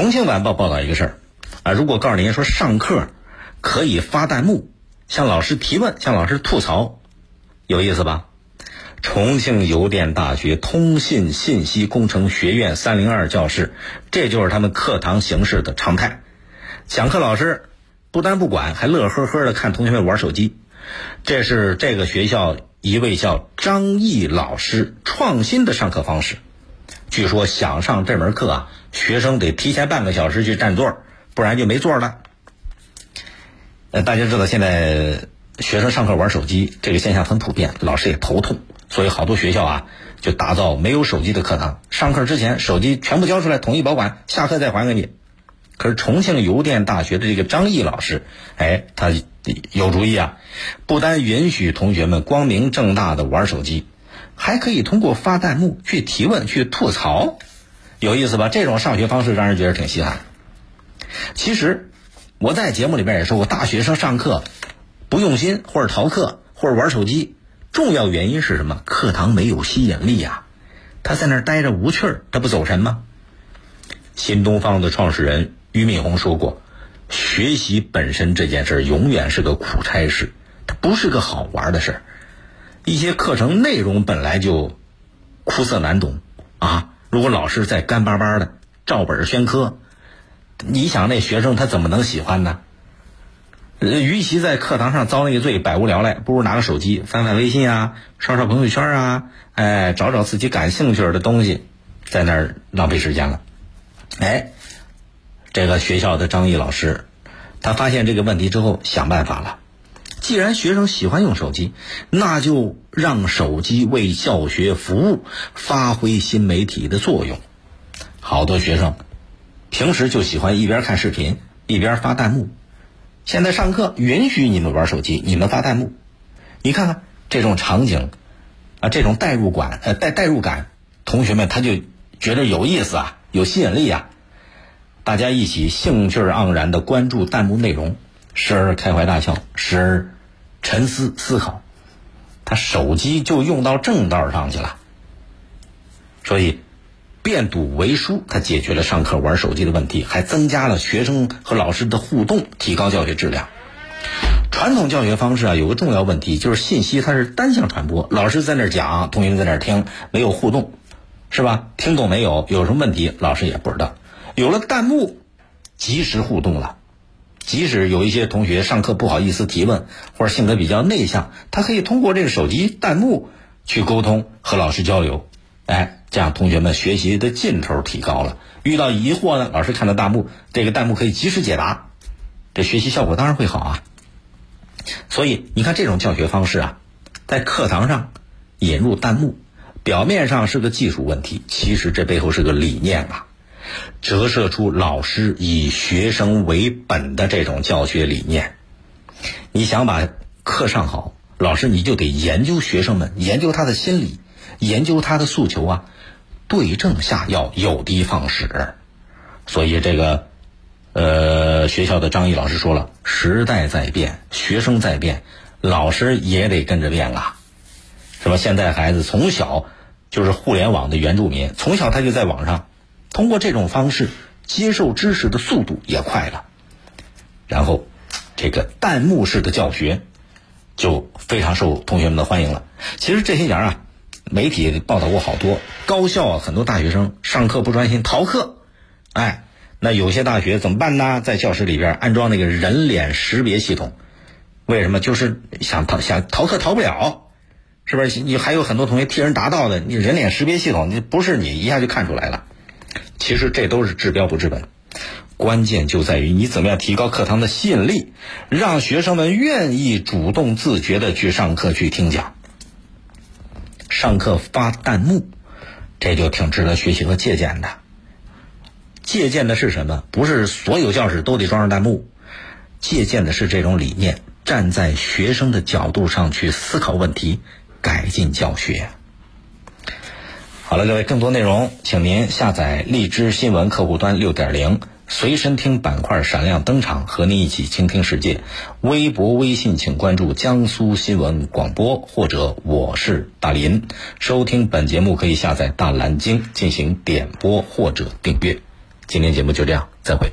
重庆晚报报道一个事儿啊，如果告诉您说上课可以发弹幕，向老师提问，向老师吐槽，有意思吧？重庆邮电大学通信信息工程学院三零二教室，这就是他们课堂形式的常态。讲课老师不但不管，还乐呵呵的看同学们玩手机。这是这个学校一位叫张毅老师创新的上课方式。据说想上这门课啊，学生得提前半个小时去占座，不然就没座了。呃，大家知道现在学生上课玩手机这个现象很普遍，老师也头痛。所以好多学校啊，就打造没有手机的课堂。上课之前手机全部交出来，统一保管，下课再还给你。可是重庆邮电大学的这个张毅老师，哎，他有主意啊！不单允许同学们光明正大的玩手机，还可以通过发弹幕去提问、去吐槽，有意思吧？这种上学方式让人觉得挺稀罕。其实我在节目里边也说过，大学生上课不用心，或者逃课，或者玩手机。重要原因是什么？课堂没有吸引力呀，他在那儿待着无趣儿，他不走神吗？新东方的创始人俞敏洪说过，学习本身这件事永远是个苦差事，它不是个好玩的事儿。一些课程内容本来就枯涩难懂啊，如果老师再干巴巴的照本宣科，你想那学生他怎么能喜欢呢？与其在课堂上遭那个罪，百无聊赖，不如拿个手机翻翻微信啊，刷刷朋友圈啊，哎，找找自己感兴趣的东西，在那儿浪费时间了。哎，这个学校的张毅老师，他发现这个问题之后，想办法了。既然学生喜欢用手机，那就让手机为教学服务，发挥新媒体的作用。好多学生平时就喜欢一边看视频一边发弹幕。现在上课允许你们玩手机，你们发弹幕，你看看这种场景，啊，这种代入感，呃，代代入感，同学们他就觉得有意思啊，有吸引力啊，大家一起兴趣盎然的关注弹幕内容，时而开怀大笑，时而沉思思考，他手机就用到正道上去了，所以。变赌为输，他解决了上课玩手机的问题，还增加了学生和老师的互动，提高教学质量。传统教学方式啊，有个重要问题，就是信息它是单向传播，老师在那儿讲，同学们在那儿听，没有互动，是吧？听懂没有？有什么问题，老师也不知道。有了弹幕，及时互动了，即使有一些同学上课不好意思提问，或者性格比较内向，他可以通过这个手机弹幕去沟通和老师交流，哎。这样，同学们学习的劲头提高了。遇到疑惑呢，老师看到弹幕，这个弹幕可以及时解答，这学习效果当然会好啊。所以，你看这种教学方式啊，在课堂上引入弹幕，表面上是个技术问题，其实这背后是个理念啊，折射出老师以学生为本的这种教学理念。你想把课上好，老师你就得研究学生们，研究他的心理，研究他的诉求啊。对症下药，有的放矢，所以这个，呃，学校的张毅老师说了，时代在变，学生在变，老师也得跟着变啊，是吧？现在孩子从小就是互联网的原住民，从小他就在网上，通过这种方式接受知识的速度也快了，然后这个弹幕式的教学就非常受同学们的欢迎了。其实这些年啊。媒体报道过好多高校啊，很多大学生上课不专心逃课，哎，那有些大学怎么办呢？在教室里边安装那个人脸识别系统，为什么？就是想逃想逃课逃不了，是不是？你还有很多同学替人答到的，你人脸识别系统，你不是你一下就看出来了。其实这都是治标不治本，关键就在于你怎么样提高课堂的吸引力，让学生们愿意主动自觉的去上课去听讲。上课发弹幕，这就挺值得学习和借鉴的。借鉴的是什么？不是所有教室都得装上弹幕，借鉴的是这种理念，站在学生的角度上去思考问题，改进教学。好了，各位，更多内容，请您下载荔枝新闻客户端六点零。随身听板块闪亮登场，和您一起倾听世界。微博、微信请关注江苏新闻广播或者我是大林。收听本节目可以下载大蓝鲸进行点播或者订阅。今天节目就这样，再会。